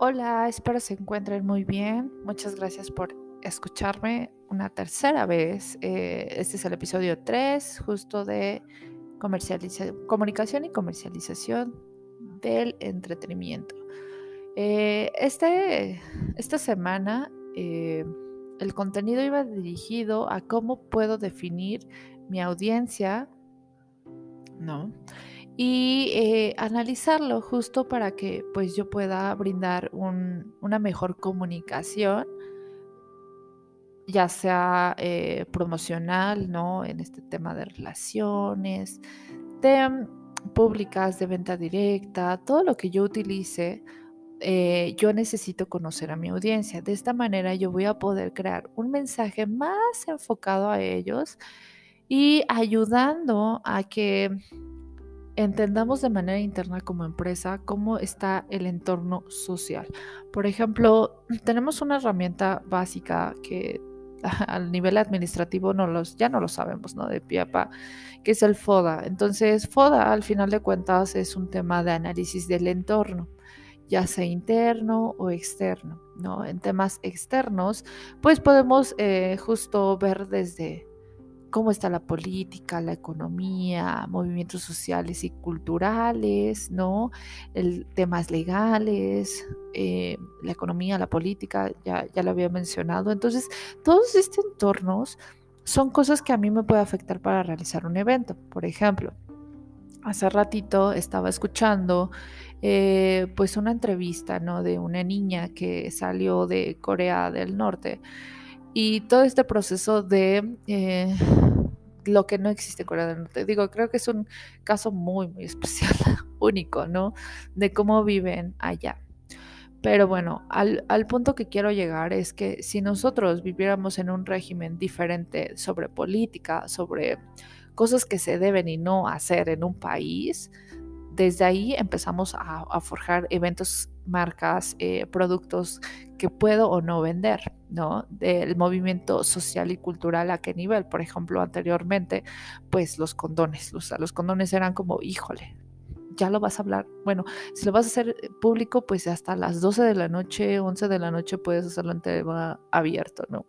Hola, espero se encuentren muy bien. Muchas gracias por escucharme una tercera vez. Eh, este es el episodio 3, justo de comunicación y comercialización del entretenimiento. Eh, este, esta semana eh, el contenido iba dirigido a cómo puedo definir mi audiencia, ¿no? Y eh, analizarlo justo para que pues yo pueda brindar una mejor comunicación ya sea eh, promocional, ¿no? En este tema de relaciones, de públicas, de venta directa, todo lo que yo utilice, eh, yo necesito conocer a mi audiencia. De esta manera yo voy a poder crear un mensaje más enfocado a ellos y ayudando a que entendamos de manera interna como empresa cómo está el entorno social. Por ejemplo, tenemos una herramienta básica que al nivel administrativo no los, ya no lo sabemos, ¿no? De PIAPA, que es el FODA. Entonces, FODA, al final de cuentas, es un tema de análisis del entorno ya sea interno o externo, ¿no? En temas externos, pues podemos eh, justo ver desde cómo está la política, la economía, movimientos sociales y culturales, ¿no? El, temas legales, eh, la economía, la política, ya, ya lo había mencionado. Entonces, todos estos entornos son cosas que a mí me puede afectar para realizar un evento. Por ejemplo, hace ratito estaba escuchando eh, pues una entrevista, ¿no? De una niña que salió de Corea del Norte y todo este proceso de eh, lo que no existe en Corea del Norte. Digo, creo que es un caso muy, muy especial, único, ¿no? De cómo viven allá. Pero bueno, al, al, punto que quiero llegar es que si nosotros viviéramos en un régimen diferente sobre política, sobre cosas que se deben y no hacer en un país, desde ahí empezamos a, forjar eventos, marcas, eh, productos que puedo o no vender, ¿no? Del movimiento social y cultural a qué nivel. Por ejemplo, anteriormente, pues los condones, los, los condones eran como, híjole, ya lo vas a hablar. Bueno, si lo vas a hacer público, pues hasta las 12 de la noche, 11 de la noche puedes hacerlo en tema abierto, ¿no?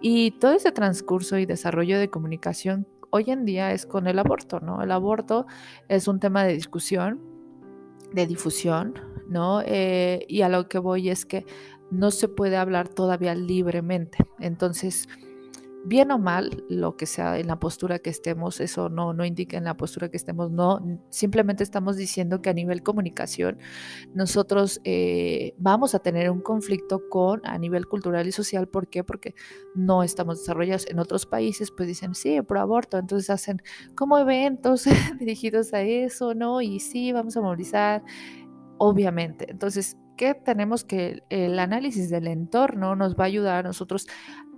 Y todo ese transcurso y desarrollo de comunicación hoy en día es con el aborto, ¿no? El aborto es un tema de discusión, de difusión, ¿no? Eh, y a lo que voy es que no se puede hablar todavía libremente. Entonces, bien o mal, lo que sea en la postura que estemos, eso no, no indica en la postura que estemos, no, simplemente estamos diciendo que a nivel comunicación nosotros eh, vamos a tener un conflicto con a nivel cultural y social, ¿por qué? Porque no estamos desarrollados en otros países, pues dicen, sí, pro aborto, entonces hacen como eventos dirigidos a eso, ¿no? Y sí, vamos a movilizar, obviamente. Entonces, ¿qué tenemos que el análisis del entorno nos va a ayudar a nosotros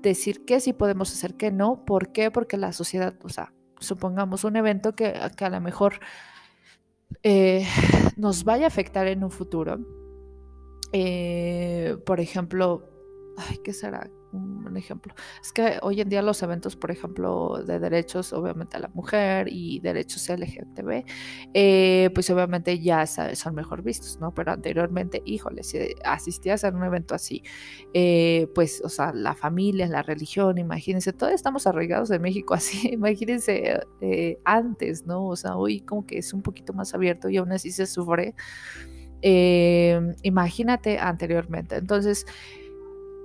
decir qué sí podemos hacer, qué no. ¿Por qué? Porque la sociedad, o sea, supongamos un evento que, a lo mejor eh, nos vaya a afectar en un futuro. Eh, por ejemplo, ay, ¿qué será? Un ejemplo. Es que hoy en día los eventos, por ejemplo, de derechos, obviamente a la mujer y derechos LGTB, eh, pues obviamente ya son mejor vistos, ¿no? Pero anteriormente, híjole, si asistías a un evento así, eh, pues, o sea, la familia, la religión, imagínense, todavía estamos arraigados en México así, imagínense eh, antes, ¿no? O sea, hoy como que es un poquito más abierto y aún así se sufre. imagínate anteriormente. Entonces,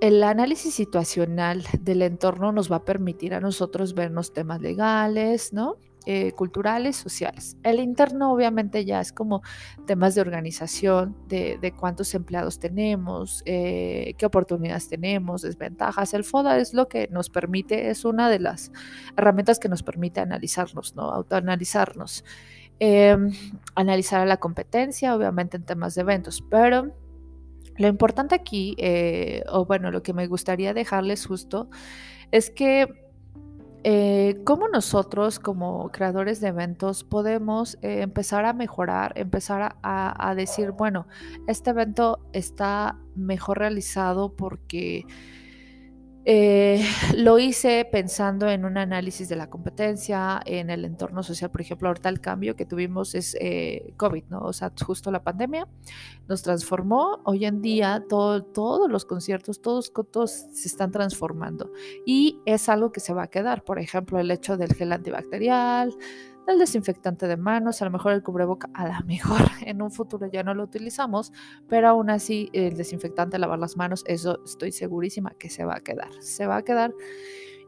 el análisis situacional del entorno nos va a permitir a nosotros vernos temas legales, ¿no? Eh, culturales, sociales. El interno obviamente ya es como temas de organización, de, cuántos empleados tenemos, eh, qué oportunidades tenemos, desventajas. El FODA es lo que nos permite, es una de las herramientas que nos permite analizarnos, ¿no? Autoanalizarnos. Em, analizar a la competencia, obviamente en temas de eventos, pero lo importante aquí, eh, o bueno, lo que me gustaría dejarles justo, es que eh, cómo nosotros como creadores de eventos podemos eh, empezar a mejorar, empezar a, decir, bueno, este evento está mejor realizado porque Eh, lo hice pensando en un análisis de la competencia, en el entorno social, por ejemplo, ahorita el cambio que tuvimos es eh, COVID, ¿no? O sea, justo la pandemia nos transformó. Hoy en día todo, todos los conciertos, todos, todos se están transformando y es algo que se va a quedar. Por ejemplo, el hecho del gel antibacterial, el desinfectante de manos, a lo mejor el cubreboca, a lo mejor en un futuro ya no lo utilizamos, pero aún así el desinfectante, lavar las manos, eso estoy segurísima que se va a quedar, se va a quedar.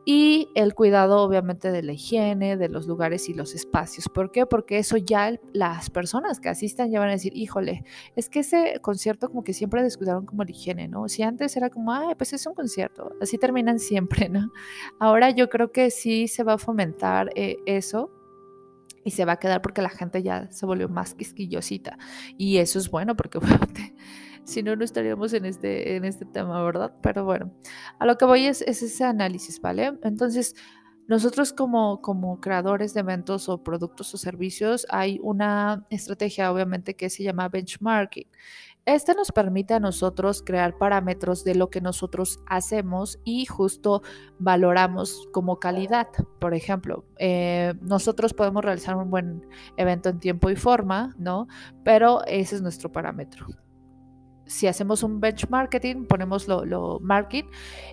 Y el cuidado obviamente de la higiene, de los lugares y los espacios. ¿Por qué? Porque eso ya las personas que asistan ya van a decir, híjole, es que ese concierto como que siempre descuidaron como la higiene, ¿no? Si antes era como, ay, pues es un concierto, así terminan siempre, ¿no? Ahora yo creo que sí se va a fomentar eh, eso y se va a quedar porque la gente ya se volvió más quisquillosita. Y eso es bueno porque si no, no estaríamos en este, en este tema, ¿verdad? Pero bueno, a lo que voy es, es ese análisis, ¿vale? Entonces, nosotros como, como creadores de eventos o productos o servicios hay una estrategia obviamente que se llama benchmarking. Este nos permite a nosotros crear parámetros de lo que nosotros hacemos y justo valoramos como calidad. Por ejemplo, eh, nosotros podemos realizar un buen evento en tiempo y forma, ¿no? Pero ese es nuestro parámetro si hacemos un benchmarking, ponemos lo, marking,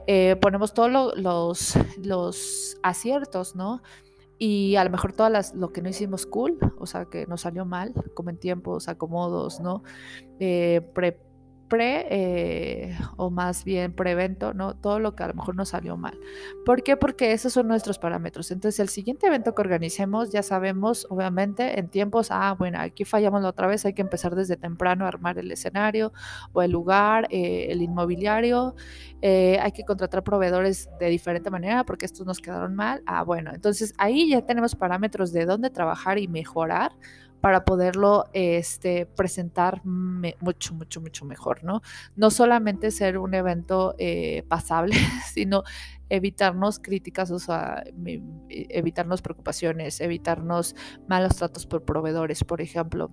eh, ponemos todos los, los aciertos, ¿no? Y a lo mejor todas las, lo que no hicimos cool, o sea, que nos salió mal, como en tiempos, acomodos, ¿no? Eh, pre, pre eh, o más bien prevento, ¿no? Todo lo que a lo mejor nos salió mal. ¿Por qué? Porque esos son nuestros parámetros. Entonces, el siguiente evento que organicemos, ya sabemos, obviamente, en tiempos, ah, bueno, aquí fallamos la otra vez, hay que empezar desde temprano a armar el escenario o el lugar, eh, el inmobiliario, eh, hay que contratar proveedores de diferente manera porque estos nos quedaron mal. Ah, bueno, entonces ahí ya tenemos parámetros de dónde trabajar y mejorar para poderlo este, presentar mucho, mucho, mucho mejor, ¿no? No solamente ser un evento eh, pasable, sino evitarnos críticas, o sea, evitarnos preocupaciones, evitarnos malos tratos por proveedores, por ejemplo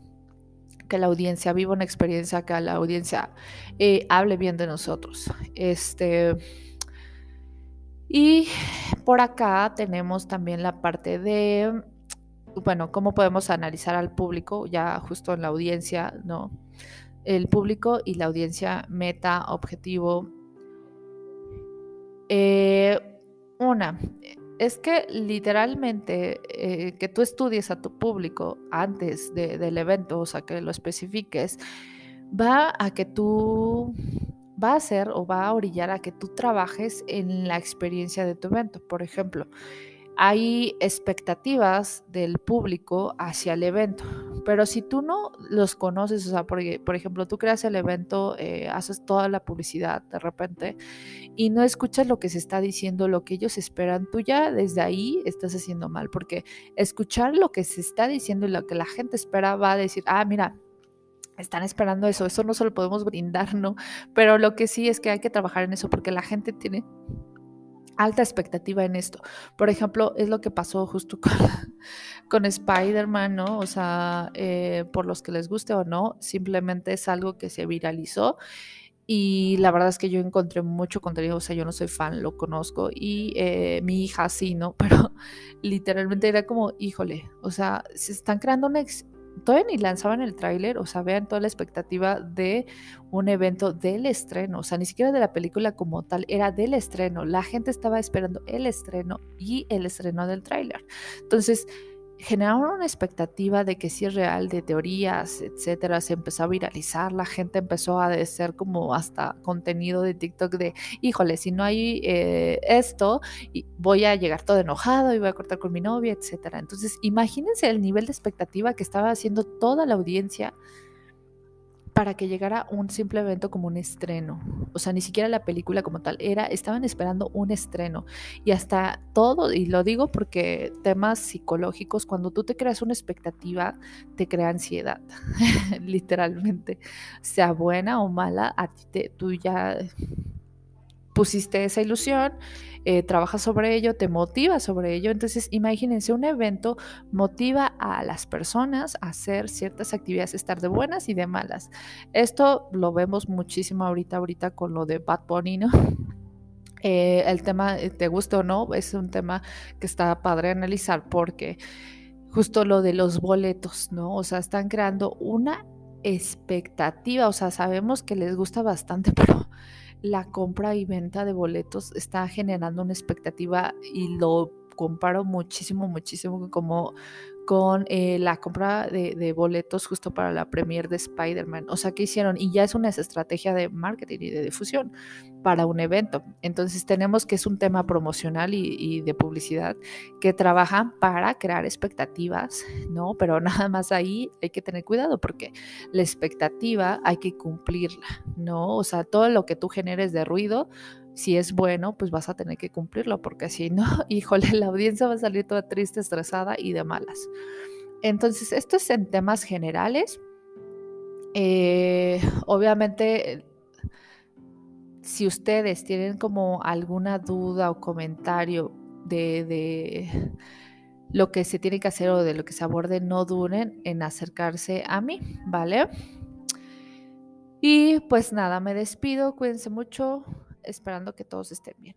que la audiencia viva una experiencia, que la audiencia eh, hable bien de nosotros. Este, y por acá tenemos también la parte de bueno, cómo podemos analizar al público ya justo en la audiencia, ¿no? El público y la audiencia meta, objetivo. Eh, una, es que literalmente eh, que tú estudies a tu público antes del evento, o sea, que lo especifiques, va a que tú va a hacer o va a orillar a que tú trabajes en la experiencia de tu evento. Por ejemplo, hay expectativas del público hacia el evento, pero si tú no los conoces, o sea, por, por ejemplo, tú creas el evento, eh, haces toda la publicidad de repente y no escuchas lo que se está diciendo, lo que ellos esperan, tú ya desde ahí estás haciendo mal, porque escuchar lo que se está diciendo y lo que la gente espera va a decir, ah, mira, están esperando eso, eso no se lo podemos brindar, ¿no? Pero lo que sí es que hay que trabajar en eso porque la gente tiene alta expectativa en esto. Por ejemplo, es lo que pasó justo con, con Spider-Man, ¿no? O sea, eh, por los que les guste o no, simplemente es algo que se viralizó. Y la verdad es que yo encontré mucho contenido, o sea, yo no soy fan, lo conozco, y eh, mi hija sí, ¿no? Pero literalmente era como, híjole, o sea, se están creando una, todavía ni lanzaban el tráiler, o sea, vean toda la expectativa de un evento del estreno, o sea, ni siquiera de la película como tal, era del estreno. La gente estaba esperando el estreno y el estreno del tráiler. Entonces, generaron una expectativa de que si es real, de teorías, etcétera, se empezó a viralizar, la gente empezó a ser como hasta contenido de TikTok de, híjole, si no hay eh, esto, voy a llegar todo enojado y voy a cortar con mi novia, etcétera. Entonces, imagínense el nivel de expectativa que estaba haciendo toda la audiencia para que llegara un simple evento como un estreno. O sea, ni siquiera la película como tal era, estaban esperando un estreno. Y hasta todo, y lo digo porque temas psicológicos, cuando tú te creas una expectativa, te crea ansiedad, literalmente. Sea buena o mala, a ti te, tú ya pusiste esa ilusión, eh, trabajas sobre ello, te motiva sobre ello. Entonces, imagínense, un evento motiva a las personas a hacer ciertas actividades, estar de buenas y de malas. Esto lo vemos muchísimo ahorita, ahorita con lo de Bad Bunny, ¿no? Eh, el tema, eh, te gusta o no, es un tema que está padre analizar porque justo lo de los boletos, ¿no? O sea, están creando una expectativa, o sea, sabemos que les gusta bastante, pero la compra y venta de boletos está generando una expectativa y lo comparo muchísimo, muchísimo como con eh, la compra de, boletos justo para la premier de Spider-Man. O sea, ¿qué hicieron? Y ya es una estrategia de marketing y de difusión para un evento. Entonces tenemos que es un tema promocional y, de publicidad que trabajan para crear expectativas, ¿no? Pero nada más ahí hay que tener cuidado porque la expectativa hay que cumplirla, ¿no? O sea, todo lo que tú generes de ruido si es bueno, pues vas a tener que cumplirlo, porque si no, híjole, la audiencia va a salir toda triste, estresada y de malas. Entonces, esto es en temas generales. Eh, obviamente, si ustedes tienen como alguna duda o comentario de, de, lo que se tiene que hacer o de lo que se aborde, no duren en acercarse a mí, ¿vale? Y pues nada, me despido, cuídense mucho esperando que todos estén bien.